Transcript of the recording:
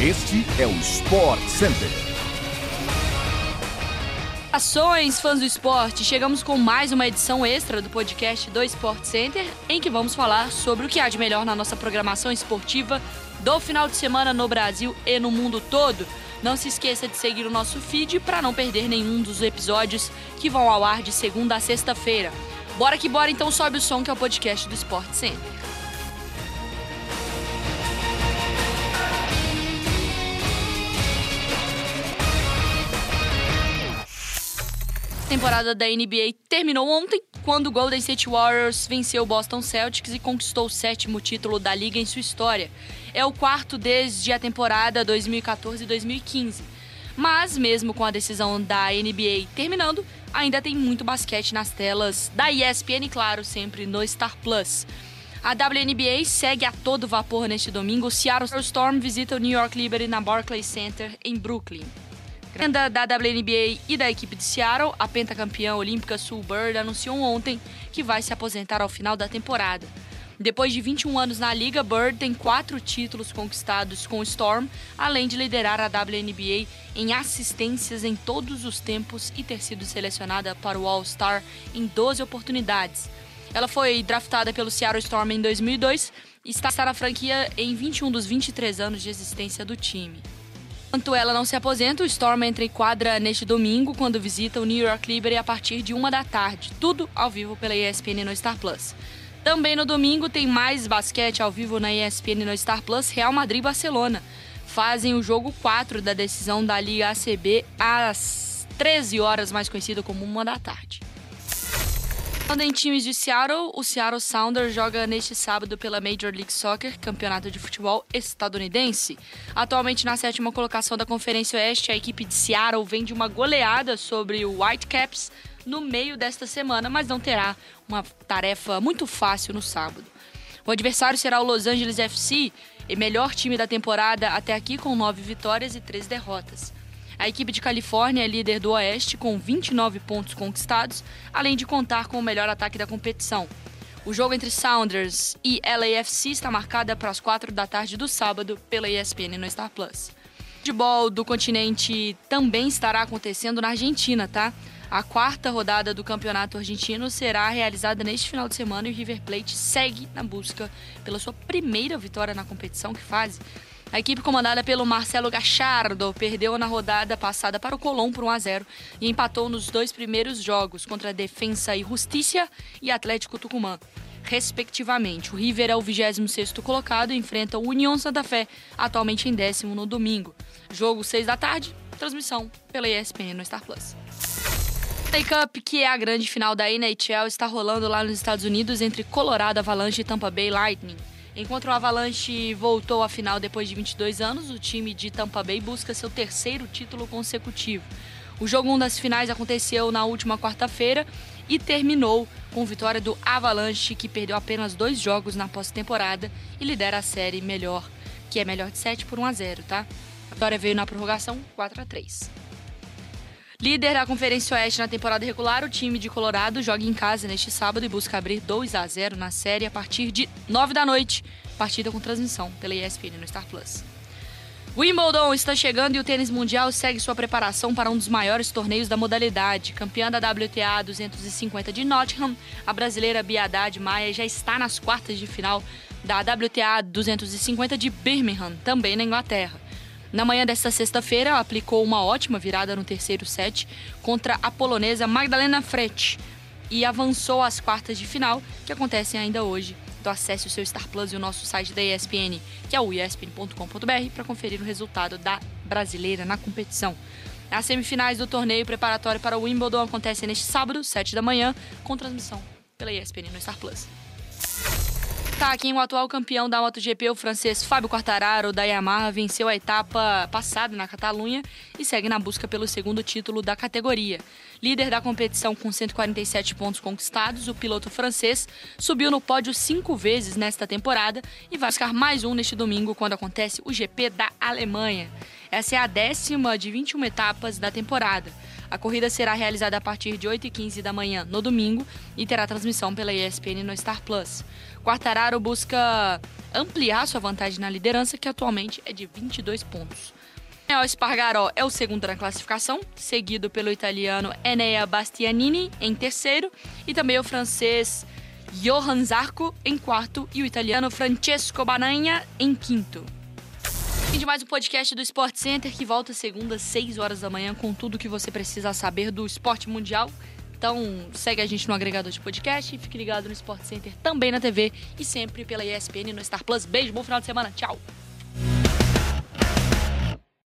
Este é o Sport Center. Ações, fãs do esporte, chegamos com mais uma edição extra do podcast do Sport Center, em que vamos falar sobre o que há de melhor na nossa programação esportiva do final de semana no Brasil e no mundo todo. Não se esqueça de seguir o nosso feed para não perder nenhum dos episódios que vão ao ar de segunda a sexta-feira. Bora que bora, então sobe o som que é o podcast do Sport Center. Temporada da NBA terminou ontem, quando o Golden State Warriors venceu o Boston Celtics e conquistou o sétimo título da liga em sua história. É o quarto desde a temporada 2014-2015. Mas, mesmo com a decisão da NBA terminando, ainda tem muito basquete nas telas da ESPN, claro, sempre no Star Plus. A WNBA segue a todo vapor neste domingo. O Seattle Storm visita o New York Liberty na Barclays Center, em Brooklyn. Da, da WNBA e da equipe de Seattle, a pentacampeã olímpica Sue Bird anunciou ontem que vai se aposentar ao final da temporada. Depois de 21 anos na liga, Bird tem quatro títulos conquistados com o Storm, além de liderar a WNBA em assistências em todos os tempos e ter sido selecionada para o All-Star em 12 oportunidades. Ela foi draftada pelo Seattle Storm em 2002 e está na franquia em 21 dos 23 anos de existência do time. Enquanto ela não se aposenta, o Storm entra em quadra neste domingo, quando visita o New York Liberty a partir de uma da tarde. Tudo ao vivo pela ESPN no Star Plus. Também no domingo tem mais basquete ao vivo na ESPN no Star Plus, Real Madrid e Barcelona. Fazem o jogo 4 da decisão da Liga ACB às 13 horas, mais conhecido como uma da tarde. Falando em times de Seattle, o Seattle Sounders joga neste sábado pela Major League Soccer, campeonato de futebol estadunidense. Atualmente na sétima colocação da Conferência Oeste, a equipe de Seattle vem de uma goleada sobre o Whitecaps no meio desta semana, mas não terá uma tarefa muito fácil no sábado. O adversário será o Los Angeles FC, melhor time da temporada até aqui com nove vitórias e três derrotas. A equipe de Califórnia é líder do Oeste com 29 pontos conquistados, além de contar com o melhor ataque da competição. O jogo entre Sounders e LAFC está marcado para as 4 da tarde do sábado pela ESPN no Star Plus. O futebol do continente também estará acontecendo na Argentina, tá? A quarta rodada do campeonato argentino será realizada neste final de semana e o River Plate segue na busca pela sua primeira vitória na competição que faz. A equipe comandada pelo Marcelo Gachardo perdeu na rodada passada para o Colón por 1 a 0 e empatou nos dois primeiros jogos contra a Defensa e Justiça e Atlético Tucumã, respectivamente. O River é o 26º colocado e enfrenta o União Santa Fé, atualmente em décimo no domingo. Jogo 6 da tarde, transmissão pela ESPN no Star Plus. A Cup, que é a grande final da NHL, está rolando lá nos Estados Unidos entre Colorado Avalanche e Tampa Bay Lightning. Enquanto o Avalanche voltou à final depois de 22 anos, o time de Tampa Bay busca seu terceiro título consecutivo. O jogo 1 um das finais aconteceu na última quarta-feira e terminou com vitória do Avalanche, que perdeu apenas dois jogos na pós-temporada e lidera a série melhor, que é melhor de 7 por 1 a 0, tá? A vitória veio na prorrogação 4 a 3. Líder da Conferência Oeste na temporada regular, o time de Colorado joga em casa neste sábado e busca abrir 2 a 0 na série a partir de 9 da noite. Partida com transmissão pela ESPN no Star Plus. Wimbledon está chegando e o tênis mundial segue sua preparação para um dos maiores torneios da modalidade. Campeã da WTA 250 de Nottingham, a brasileira Bia Haddad Maia já está nas quartas de final da WTA 250 de Birmingham, também na Inglaterra. Na manhã desta sexta-feira, aplicou uma ótima virada no terceiro set contra a polonesa Magdalena Frech e avançou às quartas de final, que acontecem ainda hoje. Então acesse o seu Star Plus e o nosso site da ESPN, que é o espn.com.br, para conferir o resultado da brasileira na competição. As semifinais do torneio preparatório para o Wimbledon acontecem neste sábado, 7 da manhã, com transmissão pela ESPN no Star Plus. Destaque, o atual campeão da MotoGP, o francês Fábio Quartararo, da Yamaha, venceu a etapa passada na Catalunha e segue na busca pelo segundo título da categoria. Líder da competição com 147 pontos conquistados, o piloto francês subiu no pódio cinco vezes nesta temporada e vai buscar mais um neste domingo, quando acontece o GP da Alemanha. Essa é a décima de 21 etapas da temporada. A corrida será realizada a partir de 8h15 da manhã no domingo e terá transmissão pela ESPN no Star Plus. Quartararo busca ampliar sua vantagem na liderança, que atualmente é de 22 pontos. O Espargaró é o segundo na classificação, seguido pelo italiano Enea Bastianini em terceiro e também o francês Johan Zarco em quarto e o italiano Francesco Bananha em quinto. Fim de mais um podcast do Sport Center que volta segunda às 6 horas da manhã com tudo que você precisa saber do esporte mundial. Então segue a gente no agregador de podcast e fique ligado no Sport Center também na TV e sempre pela ESPN no Star Plus. Beijo, bom final de semana, tchau!